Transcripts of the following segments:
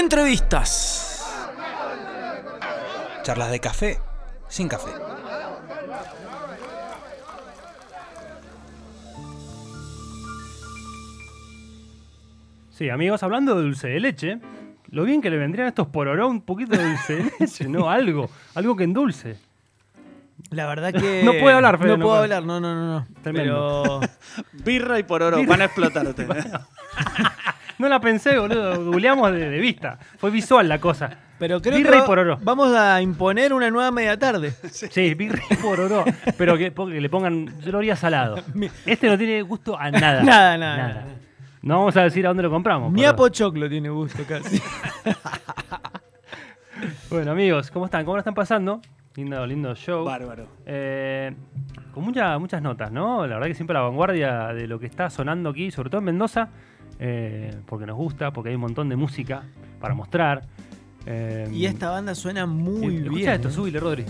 Entrevistas. Charlas de café sin café. Sí, amigos, hablando de dulce de leche, lo bien que le vendrían a estos pororó un poquito de dulce de leche, ¿no? Algo, algo que endulce. La verdad que. No puede hablar, Fede, No, no puedo hablar, no, no, no. no. Tremendo. Pero. Birra y por oro, Birra. van a explotarte. No la pensé, boludo. Googleamos de, de vista. Fue visual la cosa. Pero creo que y va- pororó. vamos a imponer una nueva media tarde. Sí, birra y pororó. Pero que, que le pongan. Yo lo haría salado. Este no tiene gusto a nada. Nada, nada, nada. No vamos a decir a dónde lo compramos. A Pochoclo tiene gusto casi. Bueno, amigos, ¿cómo están? ¿Cómo la están pasando? Lindo, lindo show. Bárbaro. Eh, con mucha- muchas notas, ¿no? La verdad que siempre a la vanguardia de lo que está sonando aquí, sobre todo en Mendoza, eh, porque nos gusta, porque hay un montón de música para mostrar. Eh, y esta banda suena muy escucha bien. esto, ¿eh? súbile, Rodri.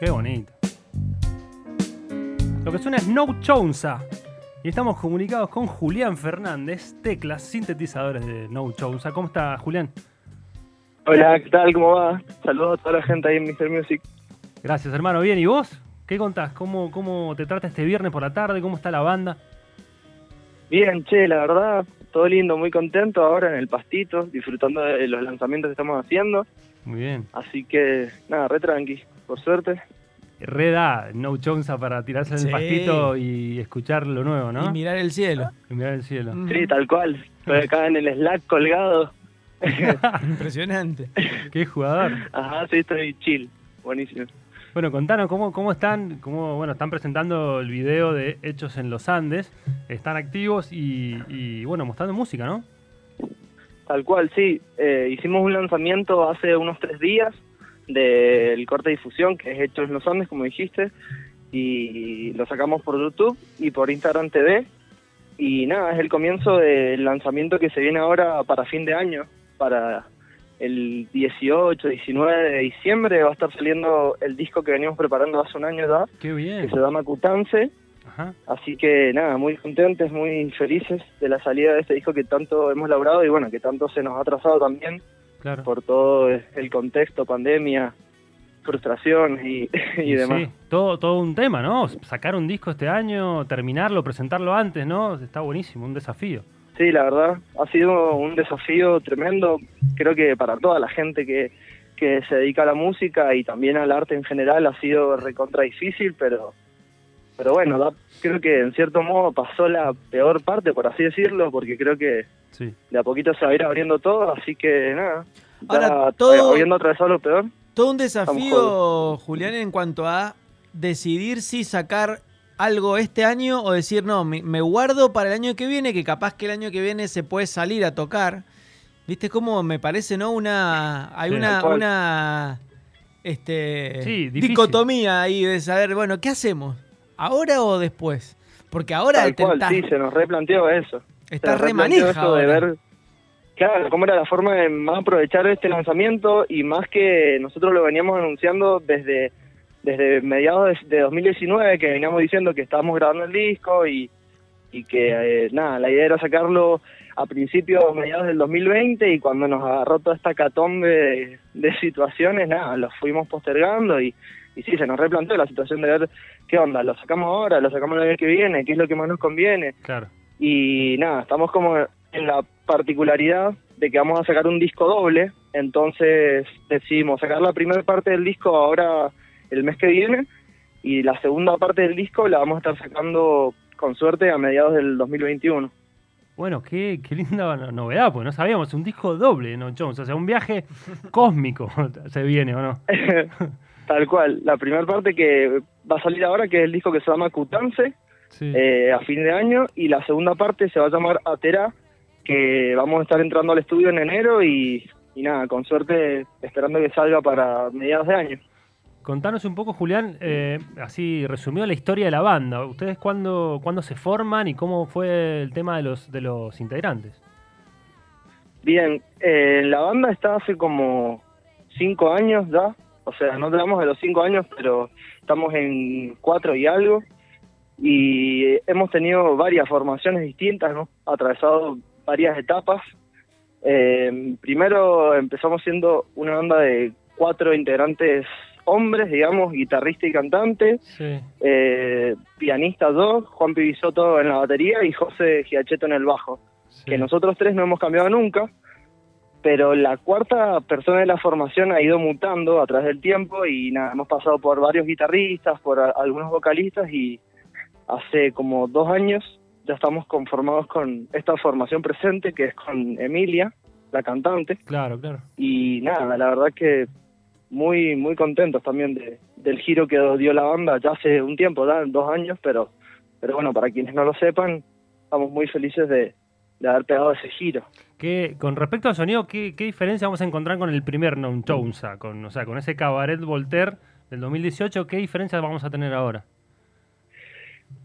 Qué bonito. Lo que suena es No Chonza. Y estamos comunicados con Julián Fernández, teclas, sintetizadores de No Chonza. ¿Cómo está, Julián? Hola, ¿qué tal? ¿Cómo va? Saludos a toda la gente ahí en Mr. Music. Gracias, hermano. Bien, ¿y vos? ¿Qué contás? ¿Cómo, ¿Cómo te trata este viernes por la tarde? ¿Cómo está la banda? Bien, che, la verdad, todo lindo, muy contento ahora en el pastito, disfrutando de los lanzamientos que estamos haciendo. Muy bien. Así que, nada, re tranqui, por suerte. Reda, no chonza para tirarse en Sí. el pastito y escuchar lo nuevo, ¿no? Y mirar el cielo. Y mirar el cielo. Mm. Sí, tal cual. Estoy acá en el Slack colgado. Impresionante. Qué jugador. Ajá, sí, estoy chill. Buenísimo. Bueno, contanos cómo, cómo están, cómo, bueno, están presentando el video de Hechos en los Andes. Están activos y, y, bueno, mostrando música, ¿no? Tal cual, sí. Eh, hicimos un lanzamiento hace unos tres días del corte de difusión, que es hecho en los Andes, como dijiste, y lo sacamos por YouTube y por Instagram TV. Y nada, es el comienzo del lanzamiento que se viene ahora para fin de año, para el 18, 19 de diciembre va a estar saliendo el disco que venimos preparando hace un año ya, Qué que bien. se llama Cutance. Ajá. Así que nada, muy contentos, muy felices de la salida de este disco que tanto hemos logrado y bueno, que tanto se nos ha atrasado también Claro. por todo el contexto, pandemia, frustración y, y demás. Sí, todo, todo un tema, ¿no? Sacar un disco este año, terminarlo, presentarlo antes, ¿no? Está buenísimo, un desafío. Sí, la verdad, ha sido un desafío tremendo, creo que para toda la gente que, que se dedica a la música y también al arte en general ha sido recontra difícil, pero, pero bueno, da- creo que en cierto modo pasó la peor parte, por así decirlo, porque creo que Sí. de a poquito se va a ir abriendo todo, así que nada, Ahora, ya, todo- habiendo atravesado lo peor, Todo un desafío, Julián, en cuanto a decidir si sacar algo este año o decir, no, me, me guardo para el año que viene, que capaz que el año que viene se puede salir a tocar. ¿Viste cómo me parece, no? Una. Hay Sí, una. una este, Sí, dicotomía ahí de saber, bueno, ¿qué hacemos? ¿Ahora o después? Porque ahora tal cual, sí, se nos replanteó eso. está Se re replanteó manija eso de ahora. ver, claro, cómo era la forma de más aprovechar este lanzamiento y más que nosotros lo veníamos anunciando desde desde mediados de, de 2019 que veníamos diciendo que estábamos grabando el disco y, y que eh, nada, la idea era sacarlo a principios o mediados del 2020 y cuando nos agarró toda esta catombe de, de situaciones, nada, lo fuimos postergando y, y sí, se nos replanteó la situación de ver qué onda, lo sacamos ahora, lo sacamos el año que viene, qué es lo que más nos conviene Claro. y nada, estamos como en la particularidad de que vamos a sacar un disco doble, entonces decidimos sacar la primera parte del disco ahora el mes que viene y la segunda parte del disco la vamos a estar sacando con suerte a mediados del 2021. Bueno, qué, qué linda no- novedad, pues no sabíamos, un disco doble, ¿no, Jones? O sea, un viaje cósmico se viene, ¿o no? Tal cual, la primera parte que va a salir ahora, que es el disco que se llama Cutance, Sí. eh, a fin de año, y la segunda parte se va a llamar Atera, que vamos a estar entrando al estudio en enero y, y nada, con suerte esperando que salga para mediados de año. Contanos un poco, Julián, eh, así resumido la historia de la banda. ¿Ustedes cuándo, cuándo se forman y cómo fue el tema de los, de los integrantes? Bien, eh, la banda está hace como cinco años ya, o sea, no tenemos de los cinco años, pero estamos en cuatro y algo. y hemos tenido varias formaciones distintas, hemos atravesado varias etapas. Eh, primero empezamos siendo una banda de cuatro integrantes hombres, digamos, guitarrista y cantante, Sí. eh, pianista dos, Juan Pibisoto en la batería y José Giacheto en el bajo sí. que nosotros tres no hemos cambiado nunca, pero la cuarta persona de la formación ha ido mutando a través del tiempo y nada, hemos pasado por varios guitarristas, por a- algunos vocalistas y hace como dos años ya estamos conformados con esta formación presente que es con Emilia, la cantante, Claro, claro. y nada, la verdad que muy muy contentos también de, del giro que dio la banda ya hace un tiempo, ya, dos años, pero pero bueno, para quienes no lo sepan, estamos muy felices de, de haber pegado ese giro. ¿Qué, con respecto al sonido, ¿qué, qué diferencia vamos a encontrar con el primer Non Jounsa? Con, o sea, con ese Cabaret Voltaire del 2018, ¿qué diferencias vamos a tener ahora?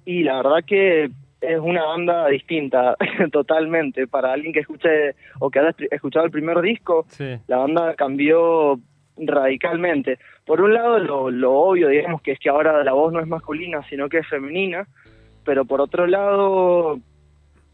Y la verdad que es una banda distinta totalmente. Para alguien que escuche o que haya escuchado el primer disco, Sí. la banda cambió radicalmente. Por un lado, lo, lo obvio, digamos, que es que ahora la voz no es masculina, sino que es femenina, pero por otro lado,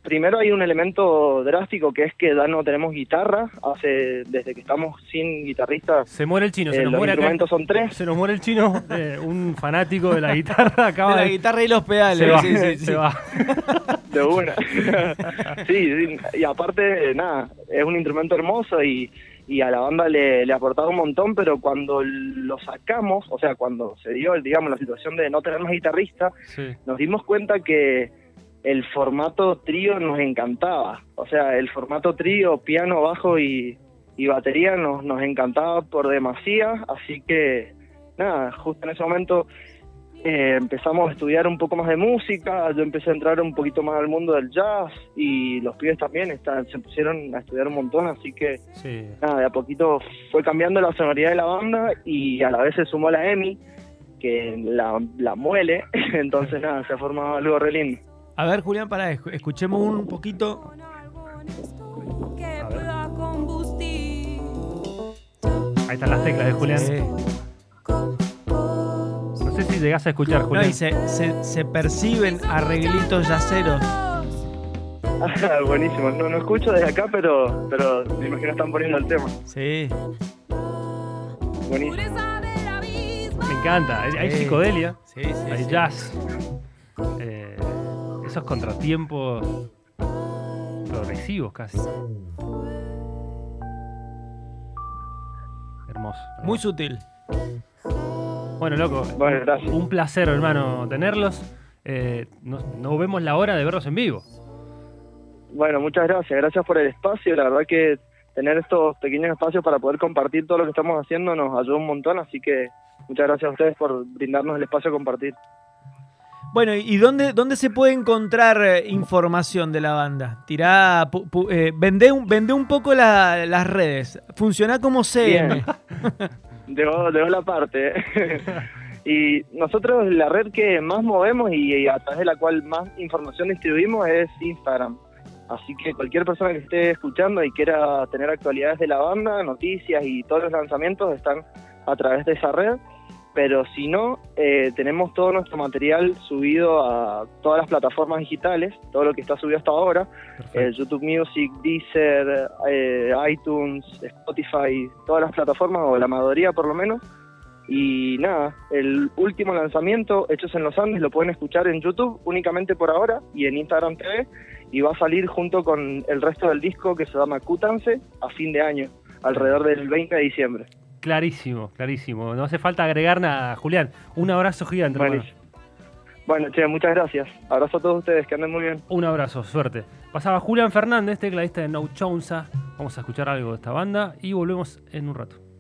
primero hay un elemento drástico que es que ya no tenemos guitarra, hace desde que estamos sin guitarrista, Se muere el chino, se eh, nos los muere acá. instrumentos son tres. Se nos muere el chino, eh, un fanático de la guitarra acaba De la de... guitarra y los pedales. se va, sí, sí, sí. se va. De una. sí, sí, y aparte, nada, es un instrumento hermoso y, y a la banda le, le ha aportado un montón, pero cuando lo sacamos, o sea, cuando se dio, digamos, la situación de no tener más guitarrista, Sí. nos dimos cuenta que el formato trío nos encantaba. O sea, el formato trío, piano, bajo y, y batería nos, nos encantaba por demasía, así que, nada, justo en ese momento eh, empezamos a estudiar un poco más de música, yo empecé a entrar un poquito más al mundo del jazz y los pibes también están, se pusieron a estudiar un montón, así que Sí. nada, de a poquito fue cambiando la sonoridad de la banda y a la vez se sumó la Emi, que la, la muele, entonces nada, se ha formado algo re lindo. A ver, Julián, escu- escuchemos un poquito. Ahí están las teclas de Julián. Si llegás a escuchar, no, Julián. y se, se- se perciben arreglitos yaceros. Ah, buenísimo, no, no escucho desde acá, pero, pero me imagino están poniendo el tema. Sí. Buenísimo. Me encanta. Hay, hay Sí. psicodelia, Sí, sí. hay sí. jazz. eh, esos contratiempos progresivos casi. Hermoso. Muy sutil. Bueno, loco. Bueno, gracias. Un placer, hermano, tenerlos. Eh, no, no vemos la hora de verlos en vivo. Bueno, muchas gracias, gracias por el espacio, la verdad que tener estos pequeños espacios para poder compartir todo lo que estamos haciendo nos ayuda un montón, así que muchas gracias a ustedes por brindarnos el espacio a compartir. Bueno, ¿y dónde, dónde se puede encontrar eh, información de la banda? Tirá, pu- pu- eh, vendé, un, vendé un poco la- las redes. Funciona como CM. Llegó, llegó la parte. y nosotros la red que más movemos y, y a través de la cual más información distribuimos es Instagram. Así que cualquier persona que esté escuchando y quiera tener actualidades de la banda, noticias y todos los lanzamientos están a través de esa red. Pero si no, eh, tenemos todo nuestro material subido a todas las plataformas digitales, todo lo que está subido hasta ahora, eh, YouTube Music, Deezer, eh, iTunes, Spotify, todas las plataformas, o la mayoría por lo menos. Y nada, el último lanzamiento, Hechos en los Andes, lo pueden escuchar en YouTube únicamente por ahora y en Instagram TV. Y va a salir junto con el resto del disco que se llama Cútanse a fin de año, alrededor del 20 de diciembre. Clarísimo, clarísimo. No hace falta agregar nada. Julián, un abrazo gigante. Buenísimo. Bueno, che, muchas gracias. Abrazo a todos ustedes, que anden muy bien. Un abrazo, suerte. Pasaba Julián Fernández, tecladista de No Chounsa. Vamos a escuchar algo de esta banda y volvemos en un rato.